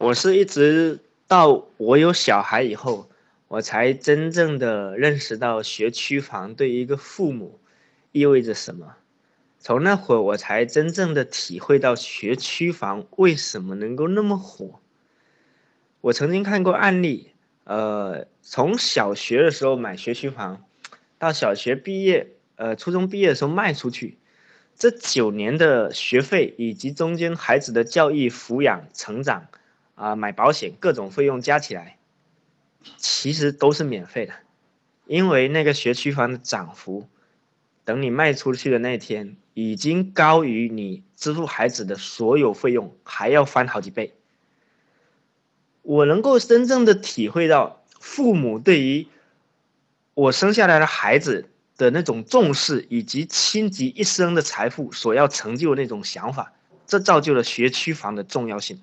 我是一直到我有小孩以后，我才真正的认识到学区房对一个父母意味着什么。从那会儿，我才真正的体会到学区房为什么能够那么火。我曾经看过案例，呃，从小学的时候买学区房，到小学毕业，呃，初中毕业的时候卖出去，这九年的学费以及中间孩子的教育、抚养、成长，啊，买保险各种费用加起来，其实都是免费的，因为那个学区房的涨幅，等你卖出去的那天。已经高于你支付孩子的所有费用，还要翻好几倍。我能够真正的体会到父母对于我生下来的孩子的那种重视，以及倾其一生的财富所要成就的那种想法，这造就了学区房的重要性。